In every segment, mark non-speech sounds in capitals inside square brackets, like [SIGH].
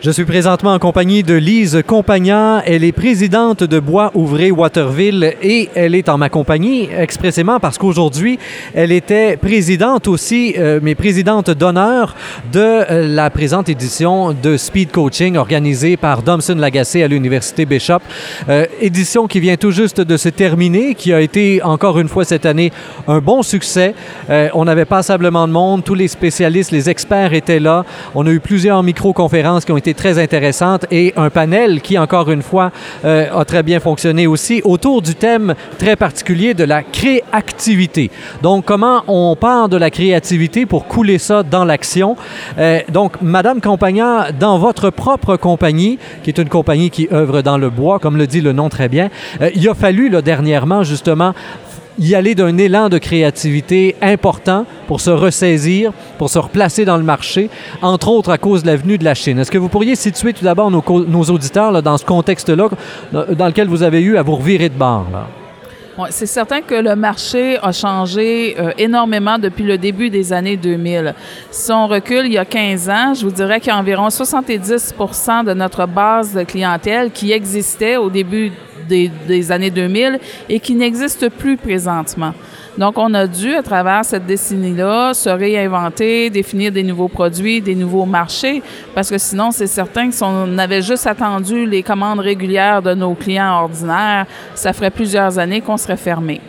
Je suis présentement en compagnie de Lise Compagna. Elle est présidente de Bois Ouvré Waterville et elle est en ma compagnie expressément parce qu'aujourd'hui, elle était présidente aussi, euh, mais présidente d'honneur de euh, la présente édition de Speed Coaching organisée par Domson Lagacé à l'Université Bishop. Euh, édition qui vient tout juste de se terminer, qui a été encore une fois cette année un bon succès. On avait passablement de monde, tous les spécialistes, les experts étaient là. On a eu plusieurs micro-conférences qui ont été très intéressante et un panel qui, encore une fois, euh, a très bien fonctionné aussi autour du thème très particulier de la créativité. Donc, comment on part de la créativité pour couler ça dans l'action? Euh, donc, Madame Compagna, dans votre propre compagnie, qui est une compagnie qui œuvre dans le bois, comme le dit le nom très bien, euh, il a fallu, là, dernièrement, justement, y aller d'un élan de créativité important pour se ressaisir, pour se replacer dans le marché, entre autres à cause de la venue de la Chine. Est-ce que vous pourriez situer tout d'abord nos, auditeurs dans ce contexte-là, dans lequel vous avez eu à vous revirer de bord? C'est certain que le marché a changé euh, énormément depuis le début des années 2000. Si on recule il y a 15 ans, je vous dirais qu'il y a environ 70% de notre base de clientèle qui existait au début des, des années 2000 et qui n'existe plus présentement. Donc, on a dû, à travers cette décennie-là, se réinventer, définir des nouveaux produits, des nouveaux marchés, parce que sinon, c'est certain que si on avait juste attendu les commandes régulières de nos clients ordinaires, ça ferait plusieurs années qu'on serait fermé.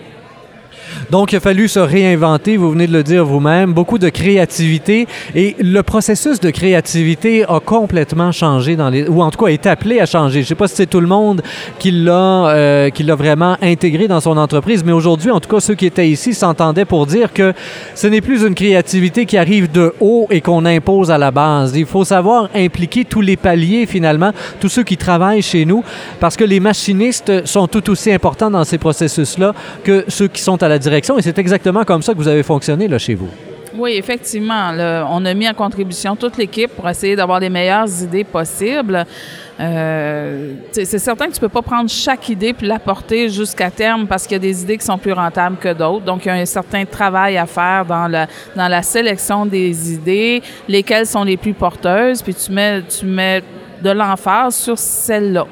Donc, il a fallu se réinventer, vous venez de le dire vous-même, beaucoup de créativité. Et le processus de créativité a complètement changé, dans les, ou en tout cas est appelé à changer. Je ne sais pas si c'est tout le monde qui l'a, euh, qui l'a vraiment intégré dans son entreprise, mais aujourd'hui, en tout cas, ceux qui étaient ici s'entendaient pour dire que ce n'est plus une créativité qui arrive de haut et qu'on impose à la base. Il faut savoir impliquer tous les paliers, finalement, tous ceux qui travaillent chez nous, parce que les machinistes sont tout aussi importants dans ces processus-là que ceux qui sont à la direction. Et c'est exactement comme ça que vous avez fonctionné chez vous. Oui, effectivement. on a mis en contribution toute l'équipe pour essayer d'avoir les meilleures idées possibles. Euh, c'est certain que tu peux pas prendre chaque idée puis l'apporter jusqu'à terme parce qu'il y a des idées qui sont plus rentables que d'autres. Donc, il y a un certain travail à faire dans la, dans la sélection des idées, lesquelles sont les plus porteuses, puis tu mets, tu mets de l'emphase sur celles-là.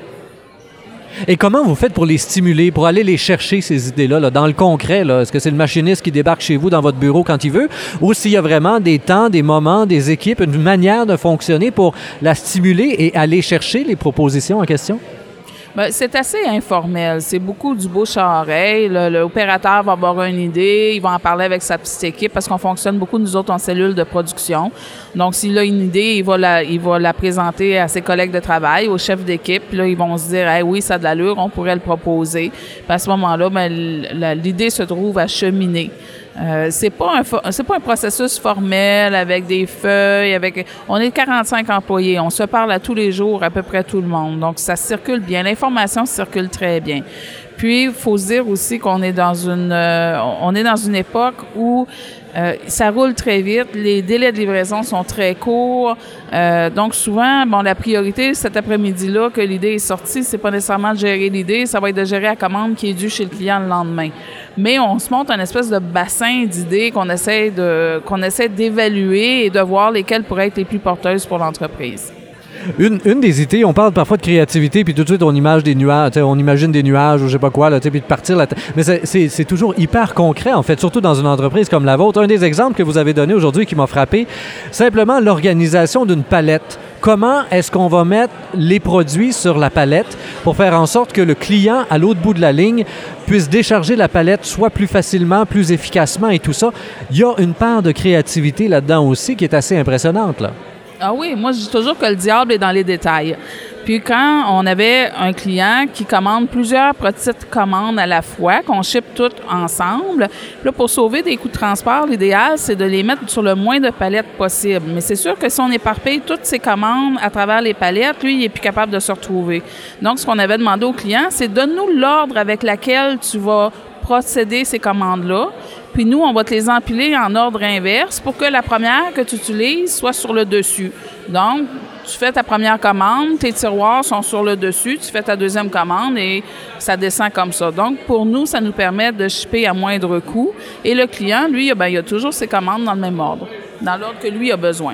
Et comment vous faites pour les stimuler, pour aller les chercher, ces idées-là, là, dans le concret? Est-ce que c'est le machiniste qui débarque chez vous dans votre bureau quand il veut? Ou s'il y a vraiment des temps, des moments, des équipes, une manière de fonctionner pour la stimuler et aller chercher les propositions en question? Ben, c'est assez informel. C'est beaucoup du bouche à oreille. Le- L'opérateur va avoir une idée, il va en parler avec sa petite équipe parce qu'on fonctionne beaucoup, nous autres, en cellule de production. Donc, s'il a une idée, il va la, il va la présenter à ses collègues de travail, au chef d'équipe. Là, ils vont se dire, hey, oui, ça a de l'allure, on pourrait le proposer. Puis à ce moment-là, ben, l'idée se trouve à cheminer. Euh, c'est pas un c'est pas un processus formel avec des feuilles avec on est 45 employés on se parle à tous les jours à peu près tout le monde donc ça circule bien l'information circule très bien puis il faut se dire aussi qu'on est dans une euh, on est dans une époque où euh, ça roule très vite, les délais de livraison sont très courts. Euh, donc souvent, bon, la priorité cet après-midi-là que l'idée est sortie, c'est pas nécessairement de gérer l'idée, ça va être de gérer la commande qui est due chez le client le lendemain. Mais on se monte un espèce de bassin d'idées qu'on essaie de qu'on essaie d'évaluer et de voir lesquelles pourraient être les plus porteuses pour l'entreprise. Une, des idées, on parle parfois de créativité, puis tout de suite on imagine des nuages, on imagine des nuages ou je sais pas quoi, là, puis de partir là. Mais c'est toujours hyper concret, en fait, surtout dans une entreprise comme la vôtre. Un des exemples que vous avez donné aujourd'hui qui m'a frappé, simplement l'organisation d'une palette. Comment est-ce qu'on va mettre les produits sur la palette pour faire en sorte que le client, à l'autre bout de la ligne, puisse décharger la palette soit plus facilement, plus efficacement et tout ça? Il y a une part de créativité là-dedans aussi qui est assez impressionnante. Ah oui, moi je dis toujours que le diable est dans les détails. Puis quand on avait un client qui commande plusieurs petites commandes à la fois, qu'on ship toutes ensemble, là, pour sauver des coûts de transport, l'idéal, c'est de les mettre sur le moins de palettes possible. Mais c'est sûr que si on éparpille toutes ces commandes à travers les palettes, lui, il est plus capable de se retrouver. Donc, ce qu'on avait demandé au client, c'est donne-nous l'ordre avec lequel tu vas procéder ces commandes-là. Puis nous, on va te les empiler en ordre inverse pour que la première que tu utilises soit sur le dessus. Donc, tu fais ta première commande, tes tiroirs sont sur le dessus, tu fais ta deuxième commande et ça descend comme ça. Donc, pour nous, ça nous permet de shipper à moindre coût. Et le client, lui, ben, il a toujours ses commandes dans le même ordre, dans l'ordre que lui a besoin.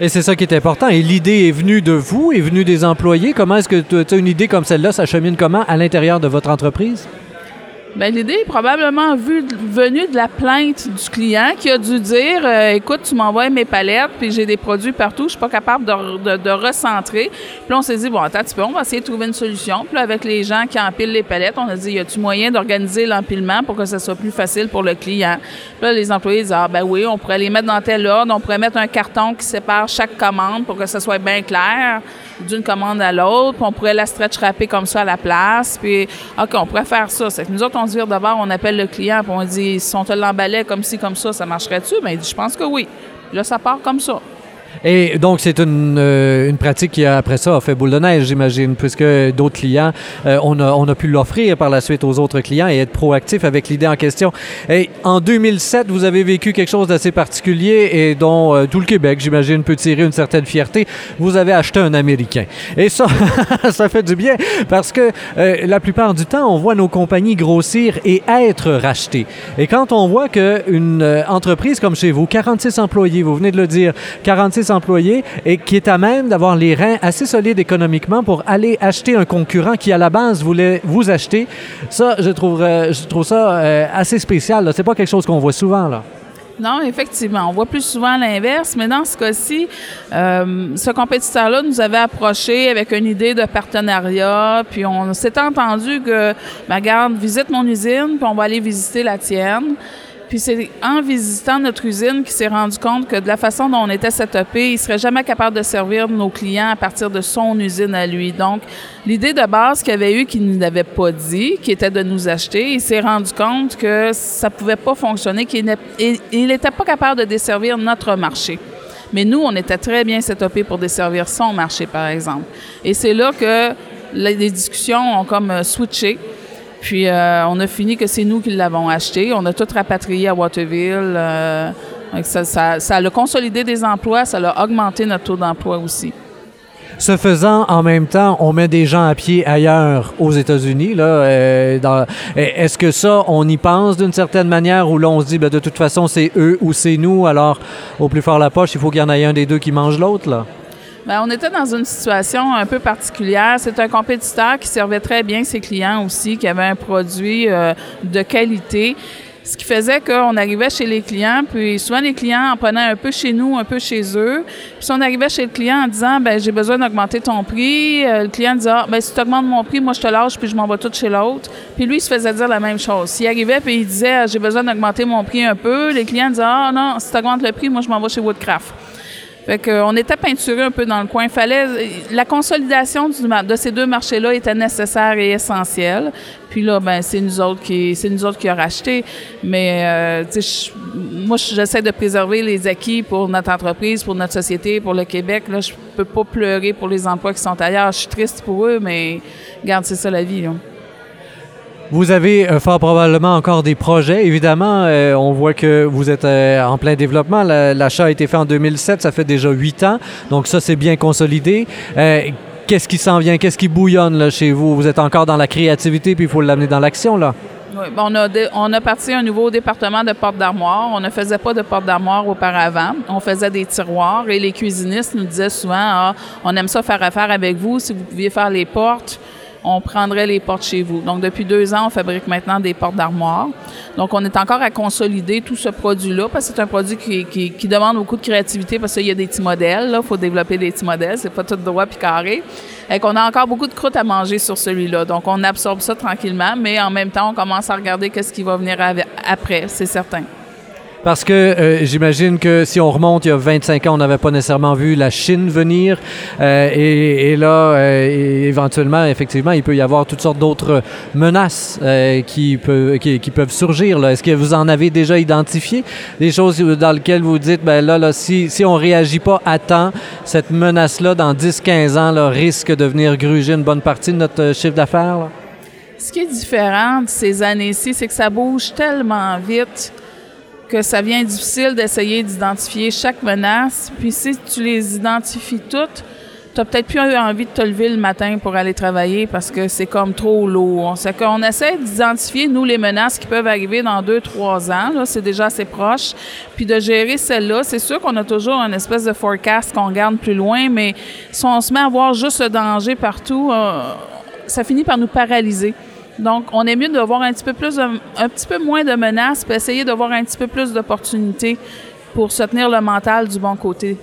Et c'est ça qui est important. Et l'idée est venue de vous, est venue des employés. Comment est-ce que tu as une idée comme celle-là, ça chemine comment à l'intérieur de votre entreprise? Bien, l'idée est probablement venue de la plainte du client qui a dû dire euh, Écoute, tu m'envoies mes palettes, puis j'ai des produits partout, je suis pas capable de, de, recentrer. Puis là, on s'est dit Bon, attends tu peux, on va essayer de trouver une solution. Puis là, avec les gens qui empilent les palettes, on a dit Y a-tu moyen d'organiser l'empilement pour que ça soit plus facile pour le client? Puis là, les employés disent Ah, ben oui, on pourrait les mettre dans tel ordre, on pourrait mettre un carton qui sépare chaque commande pour que ça soit bien clair d'une commande à l'autre, puis on pourrait la stretch wrapper comme ça à la place, puis OK, on pourrait faire ça. C'est nous autres, on vire d'abord, on appelle le client, puis on dit si on te l'emballait comme ci, comme ça, ça marcherait-tu? Bien, il dit je pense que oui. Là, ça part comme ça. Et donc, c'est une, euh, une, pratique qui, après ça, a fait boule de neige, j'imagine, puisque d'autres clients, euh, on, a, on a pu l'offrir par la suite aux autres clients et être proactif avec l'idée en question. Et en 2007, vous avez vécu quelque chose d'assez particulier et dont euh, tout le Québec, j'imagine, peut tirer une certaine fierté. Vous avez acheté un Américain. Et ça, [LAUGHS] ça fait du bien parce que la plupart du temps, on voit nos compagnies grossir et être rachetées. Et quand on voit qu'une entreprise comme chez vous, 46 employés, vous venez de le dire, 46 employés et qui est à même d'avoir les reins assez solides économiquement pour aller acheter un concurrent qui, à la base, voulait vous acheter. Ça, je trouve, je trouve ça euh, assez spécial. C'est pas quelque chose qu'on voit souvent, là. Non, effectivement. On voit plus souvent l'inverse, mais dans ce cas-ci, euh, ce compétiteur-là nous avait approché avec une idée de partenariat, puis on s'est entendu que, ben, garde, visite mon usine, puis on va aller visiter la tienne. Puis c'est en visitant notre usine qu'il s'est rendu compte que de la façon dont on était setupé, il serait jamais capable de servir nos clients à partir de son usine à lui. Donc, l'idée de base qu'il avait eu, qu'il ne nous avait pas dit, qui était de nous acheter, il s'est rendu compte que ça pouvait pas fonctionner, qu'il n'était pas capable de desservir notre marché. Mais nous, on était très bien setupés pour desservir son marché, par exemple. Et c'est là que les discussions ont comme euh, switché. Puis euh, on a fini que c'est nous qui l'avons acheté. On a tout rapatrié à Waterville. Euh, ça, ça, ça a consolidé des emplois, ça a augmenté notre taux d'emploi aussi. Ce faisant, en même temps, on met des gens à pied ailleurs aux États-Unis. Euh, est-ce que ça, on y pense d'une certaine manière où l'on se dit, ben, de toute façon, c'est eux ou c'est nous, alors au plus fort la poche, il faut qu'il y en ait un des deux qui mange l'autre, là? Bien, on était dans une situation un peu particulière. C'est un compétiteur qui servait très bien ses clients aussi, qui avait un produit euh, de qualité. Ce qui faisait qu'on arrivait chez les clients, puis souvent les clients en prenaient un peu chez nous, un peu chez eux. Puis si on arrivait chez le client en disant, ben j'ai besoin d'augmenter ton prix, euh, le client disait, ah, ben si tu augmentes mon prix, moi je te lâche, puis je m'en vais tout chez l'autre. Puis lui, il se faisait dire la même chose. S'il arrivait, puis il disait, ah, j'ai besoin d'augmenter mon prix un peu, les clients disaient, ah non, si tu augmentes le prix, moi je m'en vais chez Woodcraft. Fait qu'on était peinturé un peu dans le coin. Fallait, la consolidation de ces deux marchés-là était nécessaire et essentielle. Puis là, ben c'est nous autres qui, c'est nous autres qui a racheté. Mais euh, moi, j'essaie de préserver les acquis pour notre entreprise, pour notre société, pour le Québec. Là, je peux pas pleurer pour les emplois qui sont ailleurs. Je suis triste pour eux, mais regarde, c'est ça la vie. Là. Vous avez euh, fort probablement encore des projets. Évidemment, euh, on voit que vous êtes euh, en plein développement. L'achat a été fait en 2007, ça fait déjà huit ans. Donc ça, c'est bien consolidé. Qu'est-ce qui s'en vient? Qu'est-ce qui bouillonne là, chez vous? Vous êtes encore dans la créativité, puis il faut l'amener dans l'action, là? Oui, on, a on a parti un nouveau département de porte d'armoire. On ne faisait pas de porte d'armoire auparavant. On faisait des tiroirs et les cuisinistes nous disaient souvent ah, on aime ça faire affaire avec vous. Si vous pouviez faire les portes, on prendrait les portes chez vous. Donc, depuis deux ans, on fabrique maintenant des portes d'armoire. Donc, on est encore à consolider tout ce produit-là parce que c'est un produit qui, demande beaucoup de créativité parce qu'il y a des petits modèles. Il faut développer des petits modèles. C'est pas tout droit puis carré. Et qu'on a encore beaucoup de croûte à manger sur celui-là. Donc, on absorbe ça tranquillement, mais en même temps, on commence à regarder qu'est-ce qui va venir après, c'est certain. Parce que euh, j'imagine que si on remonte il y a 25 ans, on n'avait pas nécessairement vu la Chine venir. Euh, et, là, euh, éventuellement, effectivement, il peut y avoir toutes sortes d'autres menaces qui, qui, peuvent surgir. Est-ce que vous en avez déjà identifié des choses dans lesquelles vous dites, ben là, là si, si on ne réagit pas à temps, cette menace-là, dans 10-15 ans, là, risque de venir gruger une bonne partie de notre chiffre d'affaires? Ce qui est différent de ces années-ci, c'est que ça bouge tellement vite que ça devient difficile d'essayer d'identifier chaque menace. Puis si tu les identifies toutes, t'as peut-être plus envie de te lever le matin pour aller travailler parce que c'est comme trop lourd. C'est qu'on essaie d'identifier, nous, les menaces qui peuvent arriver dans deux, trois ans. Là, c'est déjà assez proche. Puis de gérer celles-là, c'est sûr qu'on a toujours une espèce de forecast qu'on garde plus loin, mais si on se met à voir juste le danger partout, euh, ça finit par nous paralyser. Donc, on est mieux de voir un petit peu moins de menaces, puis essayer de voir un petit peu plus d'opportunités pour se tenir le mental du bon côté.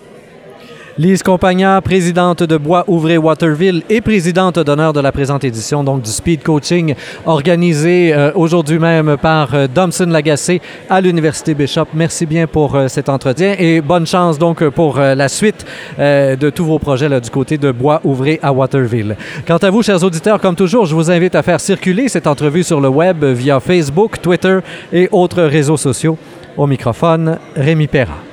Lise Compagna, présidente de Bois Ouvré Waterville et présidente d'honneur de la présente édition donc du Speed Coaching organisé euh, aujourd'hui même par euh, Domson Lagacé à l'Université Bishop. Merci bien pour euh, cet entretien et bonne chance donc pour la suite de tous vos projets du côté de Bois Ouvré à Waterville. Quant à vous, chers auditeurs, comme toujours, je vous invite à faire circuler cette entrevue sur le web via Facebook, Twitter et autres réseaux sociaux. Au microphone, Rémi Perra.